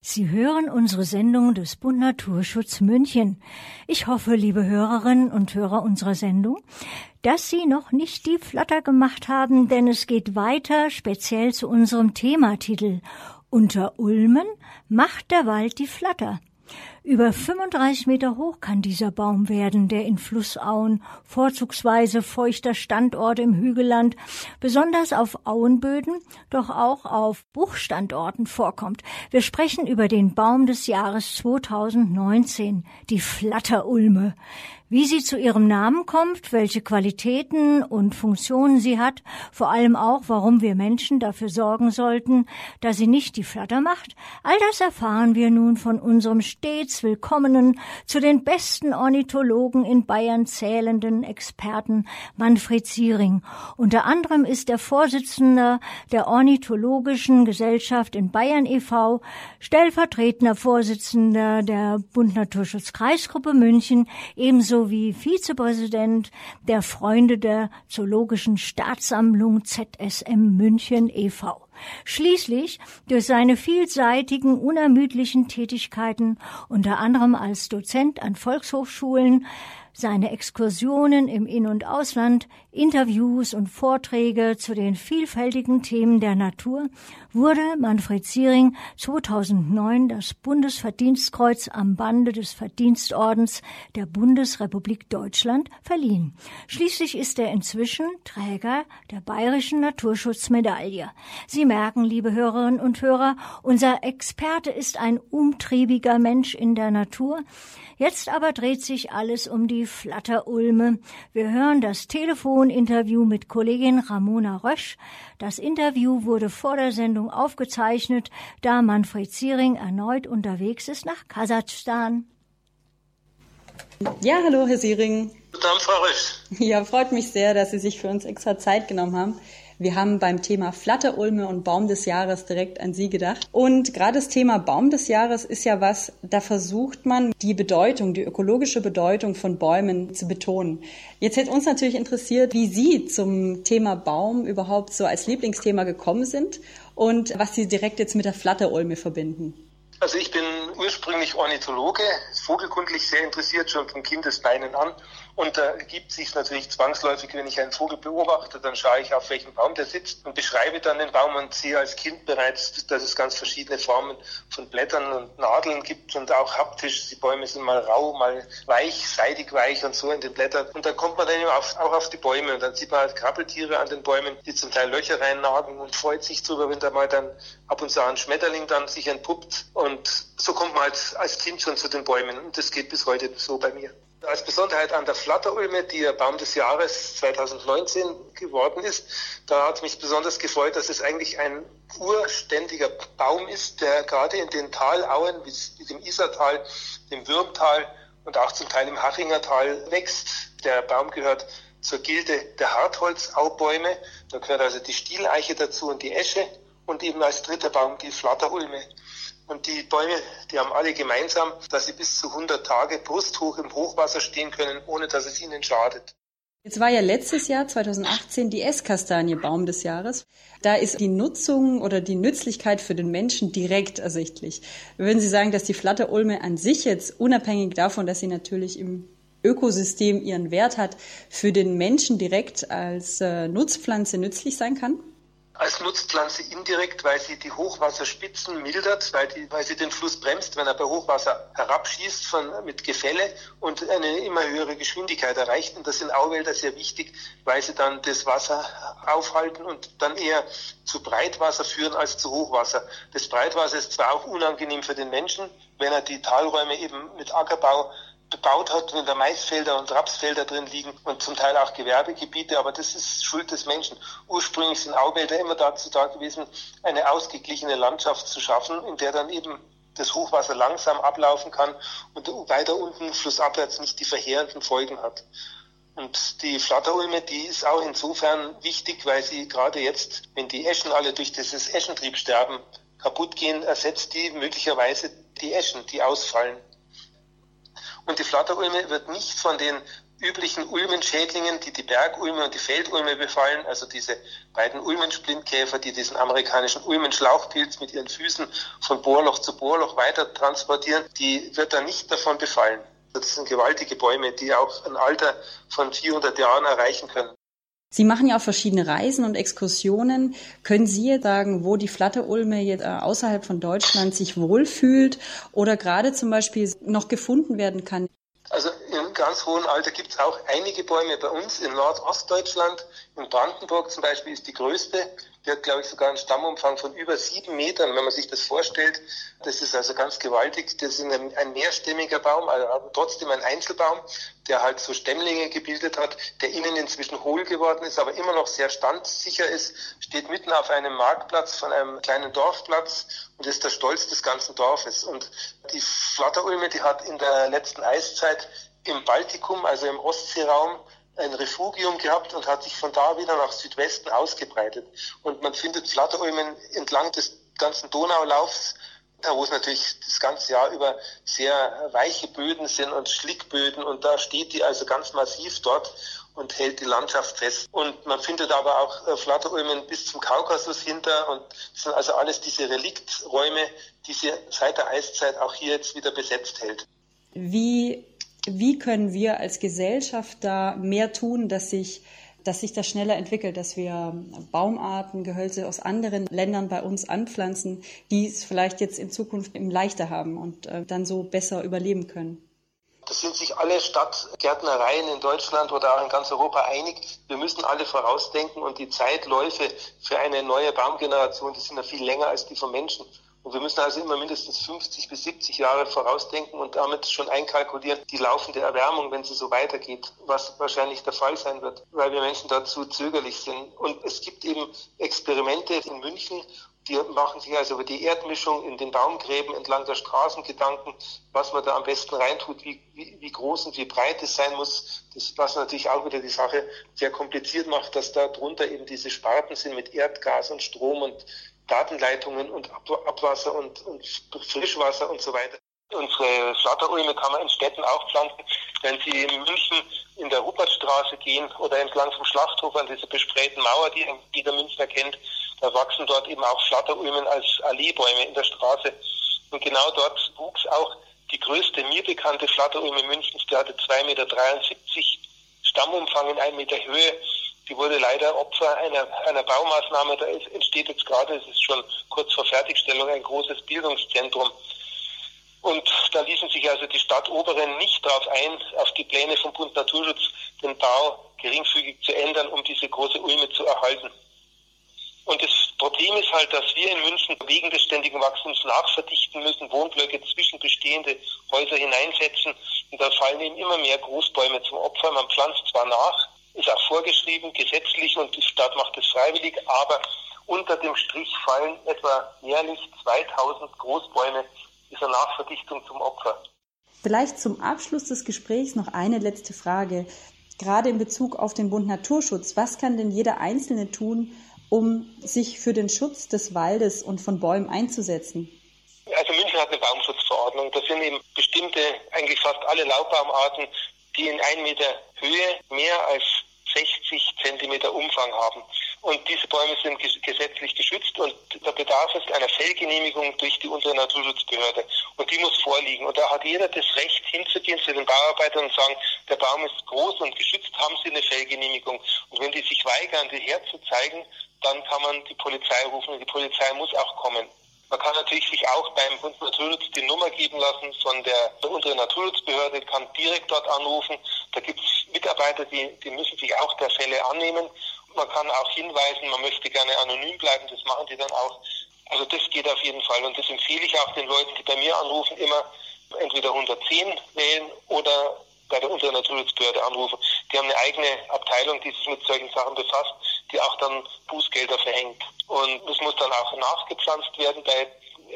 Sie hören unsere Sendung des Bund Naturschutz München. Ich hoffe, liebe Hörerinnen und Hörer unserer Sendung, dass Sie noch nicht die Flatter gemacht haben, denn es geht weiter speziell zu unserem Thematitel. Unter Ulmen macht der Wald die Flatter. Über 35 Meter hoch kann dieser Baum werden, der in Flussauen, vorzugsweise feuchter Standorte im Hügelland, besonders auf Auenböden, doch auch auf Bruchstandorten vorkommt. Wir sprechen über den Baum des Jahres 2019, die Flatterulme. Wie sie zu ihrem Namen kommt, welche Qualitäten und Funktionen sie hat, vor allem auch, warum wir Menschen dafür sorgen sollten, dass sie nicht die Flatter macht, all das erfahren wir nun von unserem stets willkommenen, zu den besten Ornithologen in Bayern zählenden Experten Manfred Ziering. Unter anderem ist er Vorsitzender der Ornithologischen Gesellschaft in Bayern e.V., stellvertretender Vorsitzender der Bund Naturschutz Kreisgruppe München, ebenso sowie Vizepräsident der Freunde der Zoologischen Staatssammlung ZSM München e.V. Schließlich durch seine vielseitigen, unermüdlichen Tätigkeiten, unter anderem als Dozent an Volkshochschulen, seine Exkursionen im In- und Ausland, Interviews und Vorträge zu den vielfältigen Themen der Natur wurde Manfred Ziering 2009 das Bundesverdienstkreuz am Bande des Verdienstordens der Bundesrepublik Deutschland verliehen. Schließlich ist er inzwischen Träger der Bayerischen Naturschutzmedaille. Sie merken, liebe Hörerinnen und Hörer, unser Experte ist ein umtriebiger Mensch in der Natur. Jetzt aber dreht sich alles um die Flatterulme. Wir hören das Telefoninterview mit Kollegin Ramona Rösch. Das Interview wurde vor der Sendung aufgezeichnet, da Manfred Ziering erneut unterwegs ist nach Kasachstan. Ja, hallo, Herr Siering. Guten Abend, Frau Rösch. Ja, freut mich sehr, dass Sie sich für uns extra Zeit genommen haben. Wir haben beim Thema Flatterulme und Baum des Jahres direkt an Sie gedacht. Und gerade das Thema Baum des Jahres ist ja was, da versucht man die Bedeutung, die ökologische Bedeutung von Bäumen zu betonen. Jetzt hätte uns natürlich interessiert, wie Sie zum Thema Baum überhaupt so als Lieblingsthema gekommen sind und was Sie direkt jetzt mit der Flatterulme verbinden. Also ich bin ursprünglich Ornithologe, vogelkundlich sehr interessiert schon von Kindesbeinen an und da ergibt sich natürlich zwangsläufig, wenn ich einen Vogel beobachte, dann schaue ich auf welchem Baum der sitzt und beschreibe dann den Baum und sehe als Kind bereits, dass es ganz verschiedene Formen von Blättern und Nadeln gibt und auch haptisch. Die Bäume sind mal rau, mal weich, seidig weich und so in den Blättern. Und dann kommt man dann eben auf, auch auf die Bäume und dann sieht man halt Krabbeltiere an den Bäumen, die zum Teil Löcher reinnagen und freut sich drüber, wenn da mal dann ab und zu ein Schmetterling dann sich entpuppt. Und so kommt man halt als Kind schon zu den Bäumen und das geht bis heute so bei mir. Als Besonderheit an der Flatterulme, die ja Baum des Jahres 2019 geworden ist, da hat mich besonders gefreut, dass es eigentlich ein urständiger Baum ist, der gerade in den Talauen, wie dem Isartal, dem Würmtal und auch zum Teil im Hachingertal wächst. Der Baum gehört zur Gilde der Hartholzaubäume. Da gehört also die Stieleiche dazu und die Esche und eben als dritter Baum die Flatterulme. Und die Bäume, die haben alle gemeinsam, dass sie bis zu 100 Tage brusthoch im Hochwasser stehen können, ohne dass es ihnen schadet. Jetzt war ja letztes Jahr, 2018, die Esskastanie Baum des Jahres. Da ist die Nutzung oder die Nützlichkeit für den Menschen direkt ersichtlich. Würden Sie sagen, dass die Flatterulme an sich jetzt, unabhängig davon, dass sie natürlich im Ökosystem ihren Wert hat, für den Menschen direkt als äh, Nutzpflanze nützlich sein kann? Als Nutzpflanze indirekt, weil sie die Hochwasserspitzen mildert, weil, die, weil sie den Fluss bremst, wenn er bei Hochwasser herabschießt von, mit Gefälle und eine immer höhere Geschwindigkeit erreicht. Und das sind Auwälder sehr wichtig, weil sie dann das Wasser aufhalten und dann eher zu Breitwasser führen als zu Hochwasser. Das Breitwasser ist zwar auch unangenehm für den Menschen, wenn er die Talräume eben mit Ackerbau bebaut hat, wenn da Maisfelder und Rapsfelder drin liegen und zum Teil auch Gewerbegebiete, aber das ist Schuld des Menschen. Ursprünglich sind Auwälder immer dazu da gewesen, eine ausgeglichene Landschaft zu schaffen, in der dann eben das Hochwasser langsam ablaufen kann und weiter unten flussabwärts nicht die verheerenden Folgen hat. Und die Flatterulme, die ist auch insofern wichtig, weil sie gerade jetzt, wenn die Eschen alle durch dieses Eschentriebsterben kaputt gehen, ersetzt die möglicherweise die Eschen, die ausfallen. Und die Flatterulme wird nicht von den üblichen Ulmenschädlingen, die die Bergulme und die Feldulme befallen, also diese beiden Ulmensplintkäfer, die diesen amerikanischen Ulmenschlauchpilz mit ihren Füßen von Bohrloch zu Bohrloch weiter transportieren, die wird dann nicht davon befallen. Das sind gewaltige Bäume, die auch ein Alter von 400 Jahren erreichen können. Sie machen ja auch verschiedene Reisen und Exkursionen. Können Sie sagen, wo die Flatterulme jetzt äh, außerhalb von Deutschland sich wohlfühlt oder gerade zum Beispiel noch gefunden werden kann? Ganz hohen Alter gibt es auch einige Bäume bei uns in Nordostdeutschland. In Brandenburg zum Beispiel ist die größte. Die hat, glaube ich, sogar einen Stammumfang von über sieben Metern, wenn man sich das vorstellt. Das ist also ganz gewaltig. Das ist ein, ein mehrstämmiger Baum, also aber trotzdem ein Einzelbaum, der halt so Stämmlinge gebildet hat, der innen inzwischen hohl geworden ist, aber immer noch sehr standsicher ist, steht mitten auf einem Marktplatz von einem kleinen Dorfplatz und ist der Stolz des ganzen Dorfes. Und die Flatterulme, die hat in der letzten Eiszeit im Baltikum, also im Ostseeraum, ein Refugium gehabt und hat sich von da wieder nach Südwesten ausgebreitet. Und man findet Flatterulmen entlang des ganzen Donaulaufs, da wo es natürlich das ganze Jahr über sehr weiche Böden sind und Schlickböden und da steht die also ganz massiv dort und hält die Landschaft fest. Und man findet aber auch äh, Flatterulmen bis zum Kaukasus hinter und das sind also alles diese Relikträume, die sie seit der Eiszeit auch hier jetzt wieder besetzt hält. Wie wie können wir als Gesellschaft da mehr tun, dass sich dass sich das schneller entwickelt, dass wir Baumarten, Gehölze aus anderen Ländern bei uns anpflanzen, die es vielleicht jetzt in Zukunft leichter haben und äh, dann so besser überleben können. Da sind sich alle Stadtgärtnereien in Deutschland oder auch in ganz Europa einig. Wir müssen alle vorausdenken und die Zeitläufe für eine neue Baumgeneration, die sind ja viel länger als die von Menschen. Und wir müssen also immer mindestens 50 bis 70 Jahre vorausdenken und damit schon einkalkulieren, die laufende Erwärmung, wenn sie so weitergeht, was wahrscheinlich der Fall sein wird, weil wir Menschen dazu zögerlich sind. Und es gibt eben Experimente in München, die machen sich also über die Erdmischung in den Baumgräben entlang der Straßen Gedanken, was man da am besten reintut, wie, wie, wie groß und wie breit es sein muss. Das, was natürlich auch wieder die Sache sehr kompliziert macht, dass da drunter eben diese Sparten sind mit Erdgas und Strom und Datenleitungen und Abwasser und, und Frischwasser und so weiter. Unsere Flatterulme kann man in Städten auch pflanzen. Wenn Sie in München in der Rupertstraße gehen oder entlang vom Schlachthof an dieser besprayten Mauer, die jeder Münchner kennt, da wachsen dort eben auch Flatterulmen als Alleebäume in der Straße. Und genau dort wuchs auch die größte mir bekannte Flatterulme Münchens, die hatte 2,73 Meter Stammumfang in 1 Meter Höhe die wurde leider Opfer einer, einer Baumaßnahme. Da entsteht jetzt gerade, es ist schon kurz vor Fertigstellung, ein großes Bildungszentrum. Und da ließen sich also die Stadtoberen nicht darauf ein, auf die Pläne vom Bund Naturschutz, den Bau geringfügig zu ändern, um diese große Ulme zu erhalten. Und das Problem ist halt, dass wir in München wegen des ständigen Wachstums nachverdichten müssen, Wohnblöcke zwischen bestehende Häuser hineinsetzen. Und da fallen eben immer mehr Großbäume zum Opfer. Man pflanzt zwar nach, ist auch vorgeschrieben, gesetzlich und die Stadt macht es freiwillig, aber unter dem Strich fallen etwa jährlich 2000 Großbäume dieser Nachverdichtung zum Opfer. Vielleicht zum Abschluss des Gesprächs noch eine letzte Frage. Gerade in Bezug auf den Bund Naturschutz, was kann denn jeder Einzelne tun, um sich für den Schutz des Waldes und von Bäumen einzusetzen? Also München hat eine Baumschutzverordnung. Da sind eben bestimmte, eigentlich fast alle Laubbaumarten, die in 1 Meter Höhe mehr als 60 Zentimeter Umfang haben. Und diese Bäume sind gesetzlich geschützt und da bedarf es einer Fellgenehmigung durch die untere Naturschutzbehörde. Und die muss vorliegen. Und da hat jeder das Recht hinzugehen zu den Bauarbeitern und sagen, der Baum ist groß und geschützt, haben Sie eine Fellgenehmigung. Und wenn die sich weigern, die herzuzeigen, dann kann man die Polizei rufen und die Polizei muss auch kommen. Man kann natürlich sich auch beim Bund Naturschutz die Nummer geben lassen von der, unteren Naturschutzbehörde, kann direkt dort anrufen. Da gibt es Mitarbeiter, die, die müssen sich auch der Fälle annehmen. Man kann auch hinweisen, man möchte gerne anonym bleiben, das machen die dann auch. Also das geht auf jeden Fall und das empfehle ich auch den Leuten, die bei mir anrufen, immer entweder 110 wählen oder bei der unteren anrufen. Die haben eine eigene Abteilung, die sich mit solchen Sachen befasst, die auch dann Bußgelder verhängt. Und es muss dann auch nachgepflanzt werden bei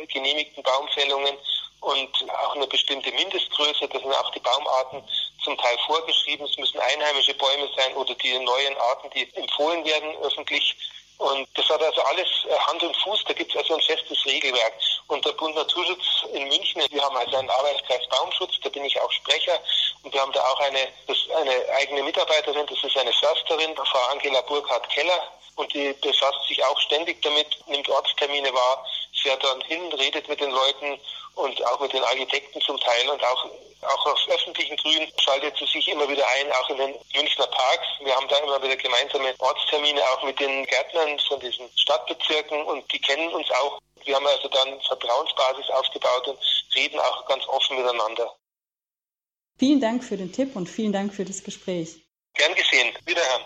genehmigten Baumfällungen und auch eine bestimmte Mindestgröße. Das sind auch die Baumarten zum Teil vorgeschrieben. Es müssen einheimische Bäume sein oder die neuen Arten, die empfohlen werden öffentlich. Und das hat also alles äh, Hand und Fuß, da gibt es also ein festes Regelwerk. Und der Bund Naturschutz in München, wir haben also einen Arbeitskreis Baumschutz, da bin ich auch Sprecher Und wir haben da auch eine, eine eigene Mitarbeiterin, das ist eine Försterin, Frau Angela Burkhardt-Keller. Und die befasst sich auch ständig damit, nimmt Ortstermine wahr, fährt dann hin, redet mit den Leuten und auch mit den Architekten zum Teil und auch, auch auf öffentlichen Grün schaltet sie sich immer wieder ein, auch in den Münchner Parks. Wir haben da immer wieder gemeinsame Ortstermine auch mit den Gärtnern von diesen Stadtbezirken und die kennen uns auch. Wir haben also dann Vertrauensbasis aufgebaut und reden auch ganz offen miteinander. Vielen Dank für den Tipp und vielen Dank für das Gespräch. Gern geschehen. Wiederhören.